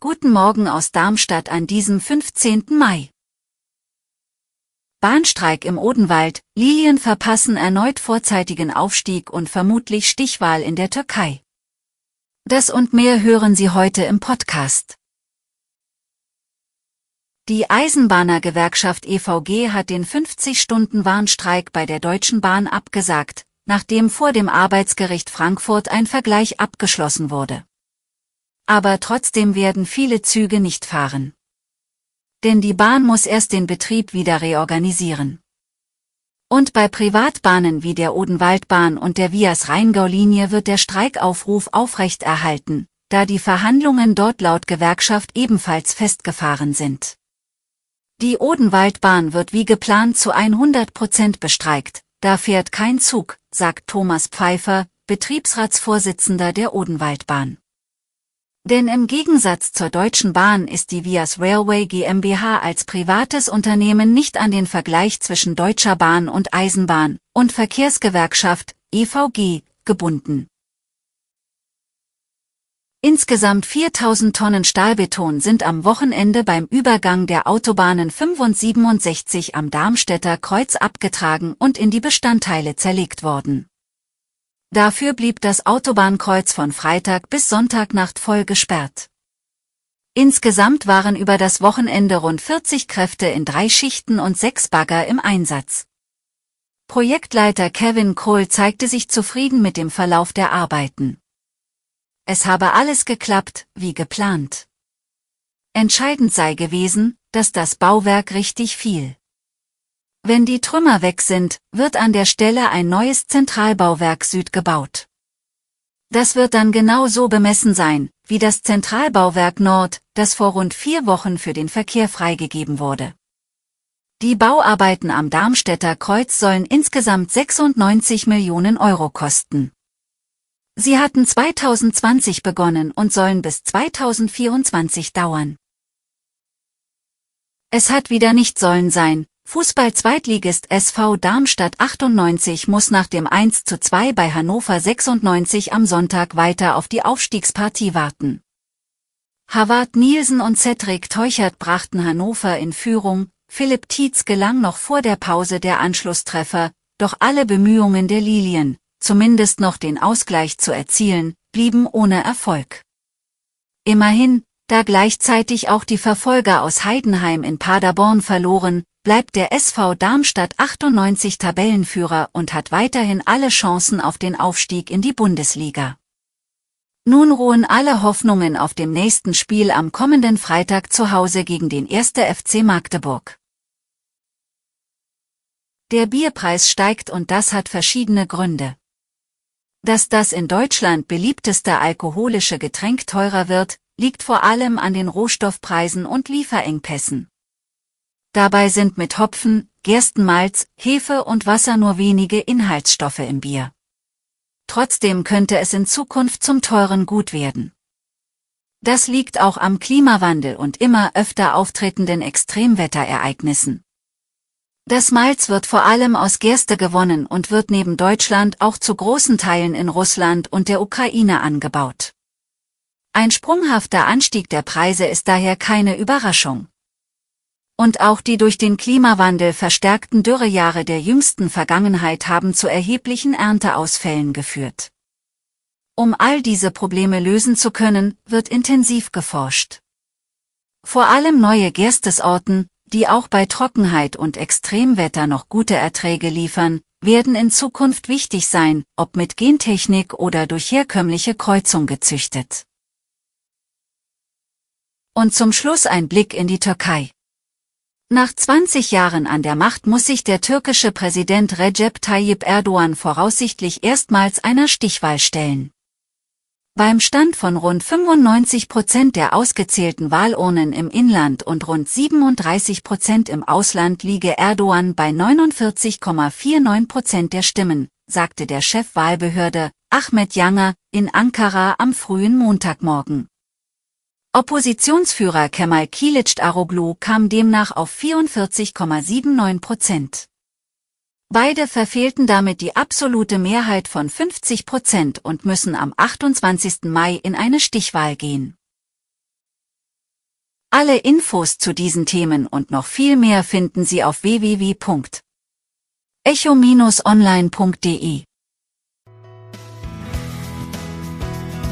Guten Morgen aus Darmstadt an diesem 15. Mai. Bahnstreik im Odenwald, Lilien verpassen erneut vorzeitigen Aufstieg und vermutlich Stichwahl in der Türkei. Das und mehr hören Sie heute im Podcast. Die Eisenbahnergewerkschaft EVG hat den 50-Stunden-Warnstreik bei der Deutschen Bahn abgesagt, nachdem vor dem Arbeitsgericht Frankfurt ein Vergleich abgeschlossen wurde. Aber trotzdem werden viele Züge nicht fahren. Denn die Bahn muss erst den Betrieb wieder reorganisieren. Und bei Privatbahnen wie der Odenwaldbahn und der Vias Rheingau-Linie wird der Streikaufruf aufrechterhalten, da die Verhandlungen dort laut Gewerkschaft ebenfalls festgefahren sind. Die Odenwaldbahn wird wie geplant zu 100 Prozent bestreikt, da fährt kein Zug, sagt Thomas Pfeiffer, Betriebsratsvorsitzender der Odenwaldbahn. Denn im Gegensatz zur Deutschen Bahn ist die Vias Railway GmbH als privates Unternehmen nicht an den Vergleich zwischen Deutscher Bahn und Eisenbahn und Verkehrsgewerkschaft EVG gebunden. Insgesamt 4000 Tonnen Stahlbeton sind am Wochenende beim Übergang der Autobahnen 5 und 67 am Darmstädter Kreuz abgetragen und in die Bestandteile zerlegt worden. Dafür blieb das Autobahnkreuz von Freitag bis Sonntagnacht voll gesperrt. Insgesamt waren über das Wochenende rund 40 Kräfte in drei Schichten und sechs Bagger im Einsatz. Projektleiter Kevin Kohl zeigte sich zufrieden mit dem Verlauf der Arbeiten. Es habe alles geklappt, wie geplant. Entscheidend sei gewesen, dass das Bauwerk richtig fiel. Wenn die Trümmer weg sind, wird an der Stelle ein neues Zentralbauwerk Süd gebaut. Das wird dann genau so bemessen sein, wie das Zentralbauwerk Nord, das vor rund vier Wochen für den Verkehr freigegeben wurde. Die Bauarbeiten am Darmstädter Kreuz sollen insgesamt 96 Millionen Euro kosten. Sie hatten 2020 begonnen und sollen bis 2024 dauern. Es hat wieder nicht sollen sein. Fußball-Zweitligist SV Darmstadt 98 muss nach dem 1 zu 2 bei Hannover 96 am Sonntag weiter auf die Aufstiegspartie warten. Havard Nielsen und Cedric Teuchert brachten Hannover in Führung, Philipp Tietz gelang noch vor der Pause der Anschlusstreffer, doch alle Bemühungen der Lilien, zumindest noch den Ausgleich zu erzielen, blieben ohne Erfolg. Immerhin, da gleichzeitig auch die Verfolger aus Heidenheim in Paderborn verloren, bleibt der SV Darmstadt 98 Tabellenführer und hat weiterhin alle Chancen auf den Aufstieg in die Bundesliga. Nun ruhen alle Hoffnungen auf dem nächsten Spiel am kommenden Freitag zu Hause gegen den 1. FC Magdeburg. Der Bierpreis steigt und das hat verschiedene Gründe. Dass das in Deutschland beliebteste alkoholische Getränk teurer wird, liegt vor allem an den Rohstoffpreisen und Lieferengpässen. Dabei sind mit Hopfen, Gerstenmalz, Hefe und Wasser nur wenige Inhaltsstoffe im Bier. Trotzdem könnte es in Zukunft zum teuren Gut werden. Das liegt auch am Klimawandel und immer öfter auftretenden Extremwetterereignissen. Das Malz wird vor allem aus Gerste gewonnen und wird neben Deutschland auch zu großen Teilen in Russland und der Ukraine angebaut. Ein sprunghafter Anstieg der Preise ist daher keine Überraschung. Und auch die durch den Klimawandel verstärkten Dürrejahre der jüngsten Vergangenheit haben zu erheblichen Ernteausfällen geführt. Um all diese Probleme lösen zu können, wird intensiv geforscht. Vor allem neue Gerstesorten, die auch bei Trockenheit und Extremwetter noch gute Erträge liefern, werden in Zukunft wichtig sein, ob mit Gentechnik oder durch herkömmliche Kreuzung gezüchtet. Und zum Schluss ein Blick in die Türkei. Nach 20 Jahren an der Macht muss sich der türkische Präsident Recep Tayyip Erdogan voraussichtlich erstmals einer Stichwahl stellen. Beim Stand von rund 95 Prozent der ausgezählten Wahlurnen im Inland und rund 37 Prozent im Ausland liege Erdogan bei 49,49 Prozent der Stimmen, sagte der Chef Wahlbehörde, Ahmed Yanger, in Ankara am frühen Montagmorgen. Oppositionsführer Kemal Kilicdaroglu kam demnach auf 44,79 Prozent. Beide verfehlten damit die absolute Mehrheit von 50 Prozent und müssen am 28. Mai in eine Stichwahl gehen. Alle Infos zu diesen Themen und noch viel mehr finden Sie auf www.echo-online.de.